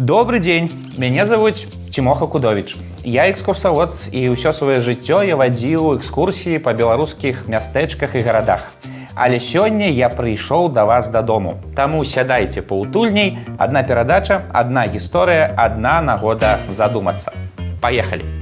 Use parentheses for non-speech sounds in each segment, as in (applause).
Добрый дзень мяне завуць Тимоха кудович. Я экскурсавод і ўсё сваё жыццё я вадзіў экскурсіі па беларускіх мястэчках і гарадах але сёння я прыйшоў да вас дадому Таму сядайце паутульней адна перадача адна гісторыя адна нагода задумацца поехали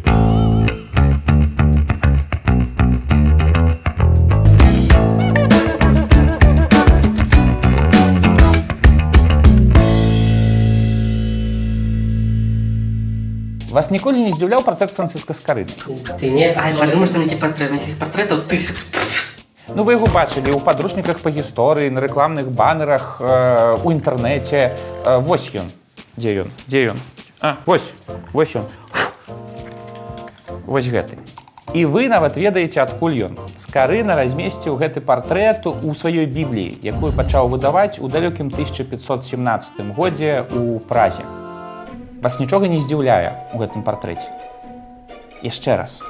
вас ніколі не здзіўляў пратэк францыска скарыны Ты не? Ай, потому что мне портрет, этих портретов тысяч. Ну вы яго бачылі ў падручніках па гісторыі на рэкламных банерах э, у інтэрнэце э, вось ён дзе ён дзе ён а, вось вось ён вось гэты. І вы нават ведаеце адкуль ён. Скарына размесціў гэты партрэт у сваёй бібліі якую пачаў выдаваць у далёкім 1517 годзе у празе вас нічога не здзіўляе у гэтым партрэце яшчэ раз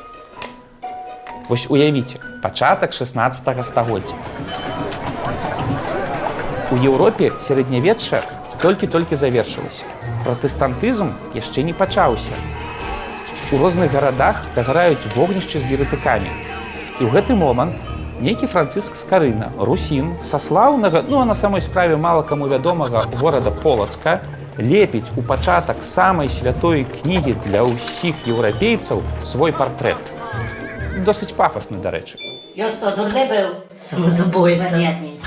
Вось уявіце пачатак 16 стагоддзя. У Еўропе сярэднявечча толькі-толькі завершылася. Пратэстантызм яшчэ не пачаўся. У розных гарадах дагараюць вогнішчы з верытыкамі. І ў гэты момант нейкі францыск скарына, русін, са слаўнага, ну а на самой справе мала каму вядомага горада Полацка, лепіць у пачатак самай святой кнігі для ўсіх еўрапейцаў свой партрэт. Досыць пафасны дарэчы. Ён што дурны быў. Занятней.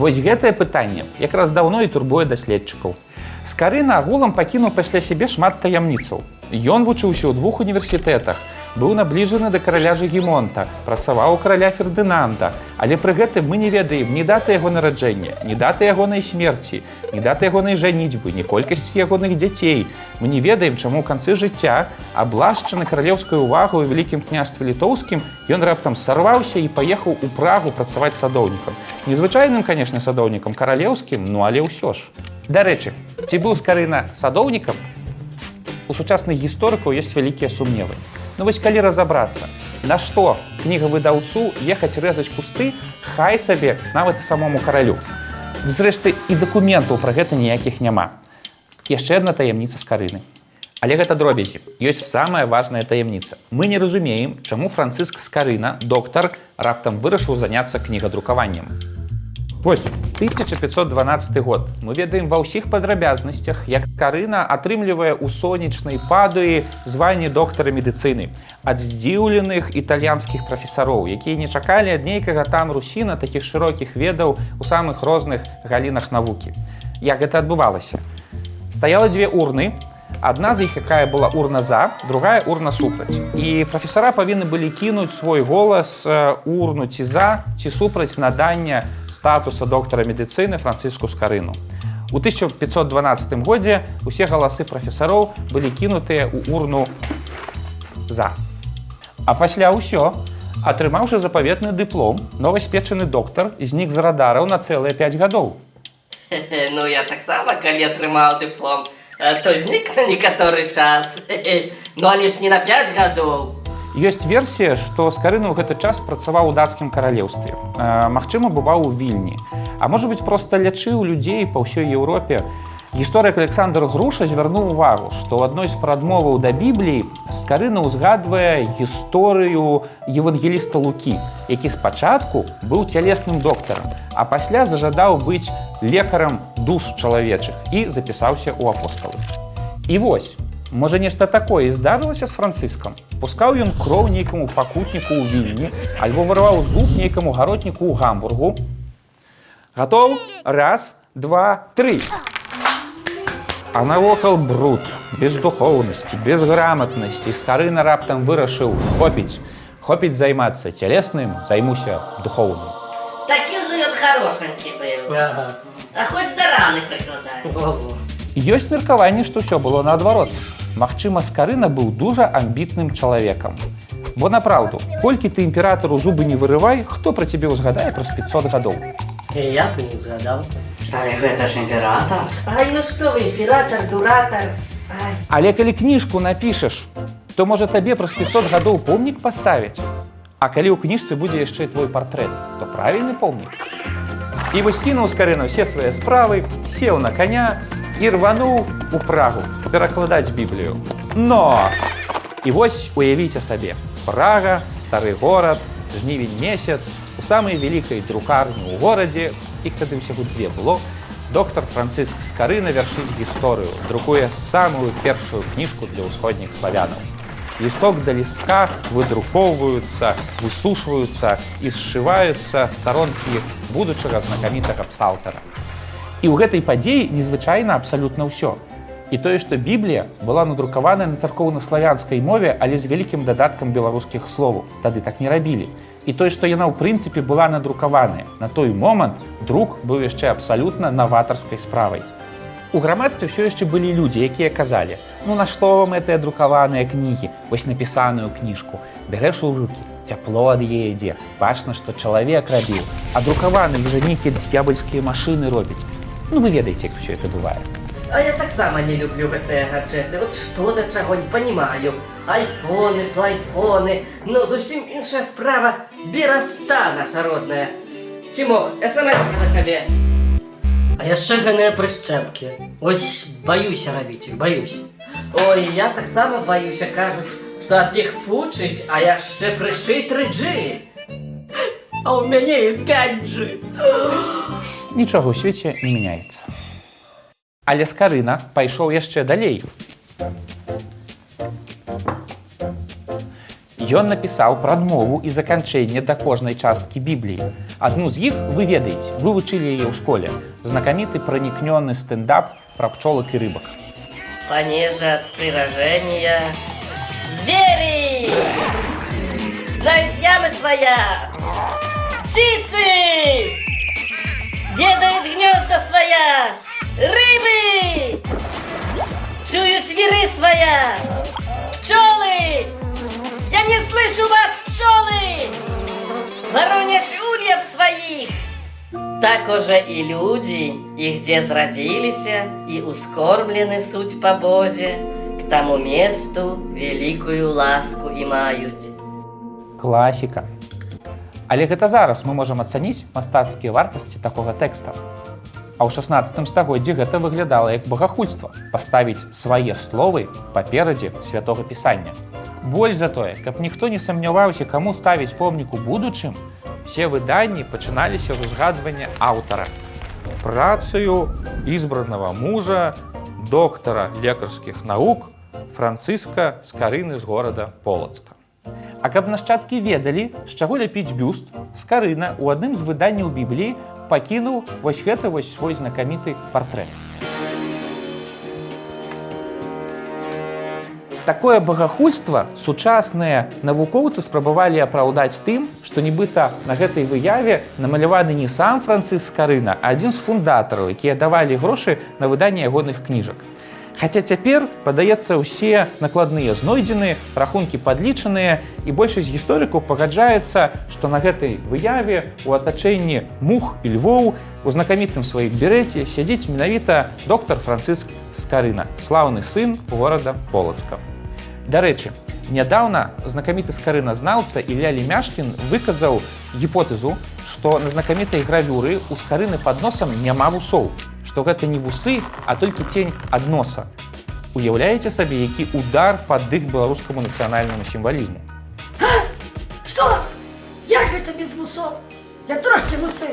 Вось гэтае пытанне якраз даўно і турбуе даследчыкаў. Скарына агулам пакінуў пасля сябе шмат таямніцаў. Ён вучыўся ў двух універсітэтах быў набліжаны да караля жыгімонта працаваў у караля фердынанда. Але пры гэтым мы не ведаем ні даты яго нараджэння ні даты ягонай смерці ні даты ягонай жаніцьбы ні колькасці ягоных дзяцей. Мы не ведаем чаму ў канцы жыцця аблашчаны каралеўскую увагу у вялікім княстве літоўскім ён раптам сарваўся і паехаў у прагу працаваць садоўнікам. Незвычайным канешне садоўнікам каралеўскім ну але ўсё ж. Дарэчы ці быў скарына садоўнікам? У сучасных гісторыкаў ёсць вялікія сумневы Ну вось калі разаbraцца на што кніга выдаўцу ехаць рэзаць кусты хай сабе нават і самому каралю. Зрэшты і дакументаў пра гэта ніякіх няма. Яшчэ одна таямніца з карыны. Але гэта дробязі. Ёсць самая важная таямніца. Мы не разумеем чаму францыск скарына доктар раптам вырашыў заняцца кнігадрукаваннем Вось 1512 год. Мы ведаем ва ўсіх падрабязнасцях як карына атрымлівае ў сонечнай падуі званне доктара медыцыны. Ад здзіўленых італьянскіх прафесароў якія не чакалі ад нейкага там русіна такіх шырокіх ведаў у самых розных галінах навукі. Як гэта адбывалася? Стаяла дзве урны. Адна з іх якая была урна за другая урна супраць і прафесара павінны былі кінуць свой голас урну ці за ці супраць надання статуса доктара медыцыны францыску скарыну у 1512 годзе усе галасы прафесароў былі кінутыя ў урну за а пасля ўсё атрымаўшы запаветны дыплом новаспечаны доктар знік з радараў на цэлыя 5 гадоў (laughs) Ну, я таксама, калі атрымаў дыплом, а то знік на некаторы час. (laughs) Ну, але ж не на 5 гадоў. Ёсць версія, што скарына ў гэты час працаваў у дацкім каралеўстве. Магчыма, бываў у вільні. А можа быць, проста лячыў людзей па ўсёй Еўропе. Гісторык Александр Груша звярнуў увагу, што ў адной з прадмоваў да бібліі скарына ўзгадвае гісторыю евангеліста Лукі, які спачатку быў цялесным доктарам, а пасля зажадаў быць лекарам душ чалавечых і запісаўся ў апосталы. І вось, можа нешта такое і здарылася з францыскам. Пускаў ён кроў нейкаму пакутніку ў вільні, альбо вырваў зуб нейкаму гаротніку ў гамбургу. Гатоў, раз, два, тры. А навокал бруд, бездухоўнасці, безграмотнасці, скарына раптам вырашыў хопіць, хопіць займацца цялесным, займуся духоўным. Такі ўжо ён хорошенькі быў. Ага. А хоць да раны прыкладае. Во-во. Ёсць меркаванне, што ўсё было наадварот. Магчыма, скарына быў дужа амбітным чалавекам. Бо напраўду, колькі ты імператару зубы не вырывай, хто пра цябе ўзгадае праз 500 гадоў. Я б не згадаў. Але гэта ж імператор. Ай, ну што вы, імператор, дуратор. Ай. Але калі кніжку напішаш, то можа табе праз 500 гадоў помнік паставіць. А калі ў кніжцы будзе яшчэ твой партрэт, то правільны помнік. І вось кінуў скарына ўсе свае справы, сеў на каня і рвануў у прагу перакладаць біблію. Но! І вось уявіце сабе прага стары горад жнівень месяц у самай вялікай друкарні ў горадзе іх тады ўсяго две было доктор францыск скарына вяршыць гісторыю друкуе самую першую кніжку для ўсходніх славянаў. Лісток да лістка выдрукоўваюцца высушваюцца і сшываюцца старонкі будучага знакамітага псалтара. І ў гэтай падзеі незвычайна абсалютна ўсё і тое што біблія была надрукаваная на царкоўна-славянскай мове але з вялікім дадаткам беларускіх словаў тады так не рабілі і тое што яна ў прынцыпе была надрукаваная на той момант друк быў яшчэ абсалютна наватарскай справай у грамадстве ўсё яшчэ былі людзі якія казалі ну на што вам гэтыя друкаваныя кнігі вось напісаную кніжку бярэш у руки цяпло ад яе ідзе бачна што чалавек рабіў а друкаваны уже нейкія д'ябальскія машыны робяць ну вы ведаеце як все это бывае А я таксама не люблю гэтыя гаджеты. Вот што да чаго не понимаю. Айфоны, плайфоны, но зусім іншая справа бераста наша родная. Ці мог смс на цябе? А яшчэ гэтыя прышчэпкі. Ось баюся рабіць іх, баюсь. Ой, я таксама баюся, кажуць, што ад іх пучыць, а яшчэ прышчы 3G. А ў мяне і 5G. нічога ў свеце не мяняецца але скарына пайшоў яшчэ далей Ён напісаў прадмову і заканчэнне да кожнай часткі бібліі. Адну з іх вы ведаеце, вы вучылі яе ў школе. Знакаміты пранікнёны стендап пра пчолак і рыбак. Понеже от приражения. Звери! Знают ямы своя! Птицы! Чуют зверы своя! Пчелы! Я не слышу вас, пчелы! Воронят ульев своих! Так уже и люди, и где зродилися, и ускормлены суть по Бозе, к тому месту великую ласку имают. Класіка. Але гэта зараз мы можам ацаніць мастацкія вартасці такога тэкста. А ў 16 стагоддзі гэта выглядала як багахульства паставіць свае словы паперадзе святого пісання. Больш за тое, каб ніхто не сумняваўся, каму ставіць помнік у будучым, все выданні пачыналіся з узгадвання аўтара. Працаю избранного мужа, доктара лекарскіх навук, Францыска з карыны з горада Полацка. А каб нашчадкі ведалі, з чаго ляпіць бюст, скарына ў адным з выданняў бібліі пакінуў вось гэта вось свой знакаміты партрэт. Такое багахульства сучасныя навукоўцы спрабавалі апраўдаць тым, што нібыта на гэтай выяве намаляваны не сам францыск карына, а адзін з фундатараў, якія давалі грошы на выданне ягоных кніжак. Хаця цяпер, падаецца, усе накладныя знойдзены, рахункі падлічаныя і большасць гісторыкаў пагаджаецца, што на гэтай выяве у атачэнні мух і львоў у знакамітым сваіх берэце сядзіць менавіта доктар Францыск Скарына, слаўны сын горада Полацка. Дарэчы, нядаўна знакаміты скарыназнаўца Ілля Лемяшкін выказаў гіпотэзу, што на знакамітай гравюры ў скарыны пад носам няма вусоў, што гэта не вусы, а толькі тень ад носа. Уяўляеце сабе, які удар пад дых беларускаму нацыянальнаму сімвалізму. Что? Як гэта без вусоў? Я трошки вусы.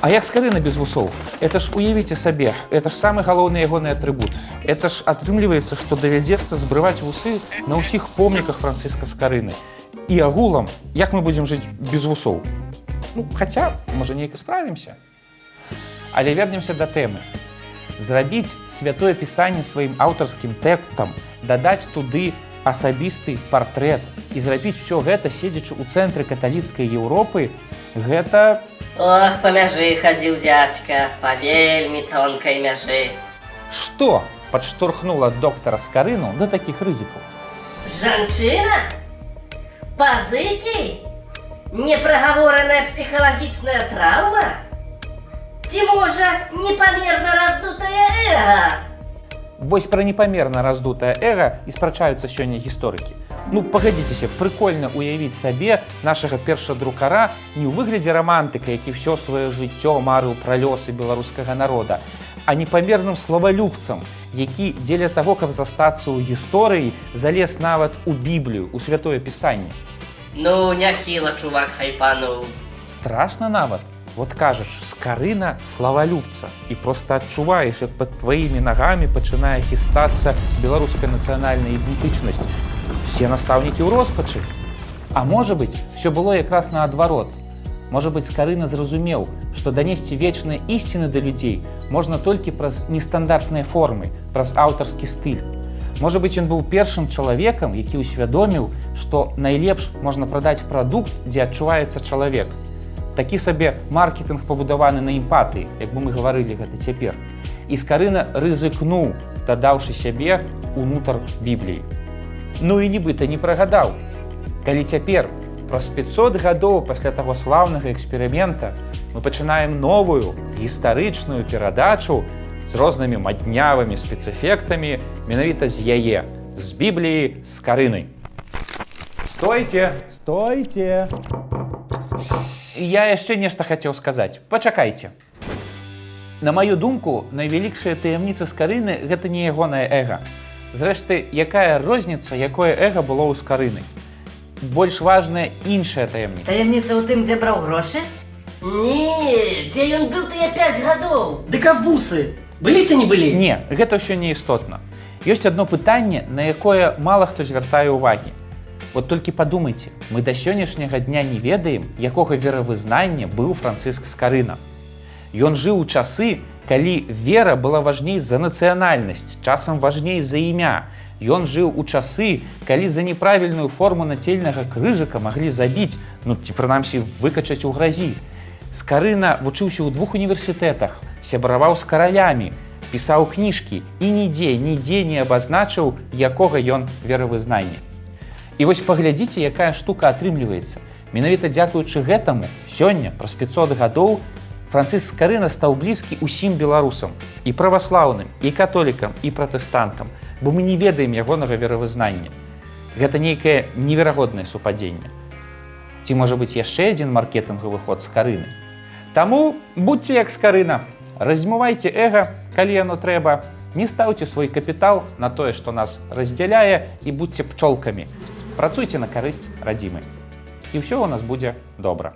А як скарына без вусоў? Это ж уявіце сабе, это ж самы галоўны ягоны атрыбут. Это ж атрымліваецца, што давядзецца збрываць вусы на ўсіх помніках францыска скарыны. І агулам, як мы будзем жыць без вусоў? Ну, хаця, можа, неяк і справімся. Але вернемся да тэмы. Зрабіць святое пісанне сваім аўтарскім тэкстам, дадаць туды асабісты партрэт і зрабіць усё гэта седзячы ў цэнтры каталіцкай Еўропы, гэта Ох, по мяжы ходил дядька, по вельми тонкой мяжи. што падштурхнула доктара скарыну да такіх рызыкаў. Жанчына? Пазыкі? Непроговоренная психологичная травма? Ці можа непомерно раздутое эго? Вось пра непамерна раздутае эга і спрачаюцца сёння гісторыкі. Ну пагадзіцеся, прыкольна ўявіць сабе нашага першадрукара не ў выглядзе рамантыка, які ўсё сваё жыццё марыў пра лёсы беларускага народа, а непамерным славалюбцам, які дзеля таго, каб застацца ў гісторыі, залез нават у біблію, у святое пісанне. Ну, няхіла, чувак, хайпануў. Страшна нават. Вот кажаш, скарына славалюбца і проста адчуваеш, як пад тваімі нагамі пачынае хістацца беларуская нацыянальная ідэнтычнасць. Все настаўнікі ў роспачы. А можа быць, все было якраз наадварот. Можа быць, скарына зразумеў, што данесці вечныя ісціны да людзей можна толькі праз нестандартныя формы, праз аўтарскі стыль. Можа быць, ён быў першым чалавекам, які ўсвядоміў, што найлепш можна прадаць прадукт, дзе адчуваецца чалавек. Такі сабе маркетинг пабудаваны на эмпатыі, як бы мы гаварылі гэта цяпер. І скарына рызыкнуў, дадаўшы сябе унутр бібліі. Ну і нібыта не прагадаў. Калі цяпер, праз 500 гадоў пасля таго слаўнага эксперымента, мы пачынаем новую гістарычную перадачу з рознымі маднявымі спецэфектамі менавіта з яе, з бібліі з карынай. Стойце, стойце! Я яшчэ нешта хацеў сказаць. Пачакайце. На маю думку, найвялікшая таямніца з карыны гэта не ягонае эга. Зрэшты, якая розніца, якое эга было ў скарыны. Больш важная іншая таямніца. Таямніца ў тым, дзе браў грошы? Не, дзе ён быў тыя 5 гадоў? Дык а вусы? Былі ці не былі? Не, гэта ўсё не істотна. Ёсць адно пытанне, на якое мала хто звяртае ўвагі. Вот толькі падумайце, мы да сённяшняга дня не ведаем, якога веравызнання быў францыск скарына. Ён жыў у часы, калі вера была важней за нацыянальнасць, часам важней за імя. Ён жыў у часы, калі за неправільную форму нацельнага крыжыка маглі забіць, ну ці прынамсі выкачаць у гразі. Скарына вучыўся ў двух універсітэтах, сябраваў з каралямі, пісаў кніжкі і нідзе, нідзе не абазначыў, якога ён веравызнання. І вось паглядзіце, якая штука атрымліваецца. Менавіта дзякуючы гэтаму сёння праз 500 гадоў Францыск Скарына стаў блізкі ўсім беларусам і праваслаўным, і католікам і пратэстантам, бо мы не ведаем ягонага веравызнання. Гэта нейкае неверагоднае супадзенне. Ці можа быць яшчэ адзін маркетынгавы ход з карыны. Таму будьце як скарына, размывайце эга, калі яно трэба, не стаўце свой капітал на тое, што нас раздзяляе і будьце пчолкамі. Працуйце на карысць радзімы. І ўсё ў нас будзе добра.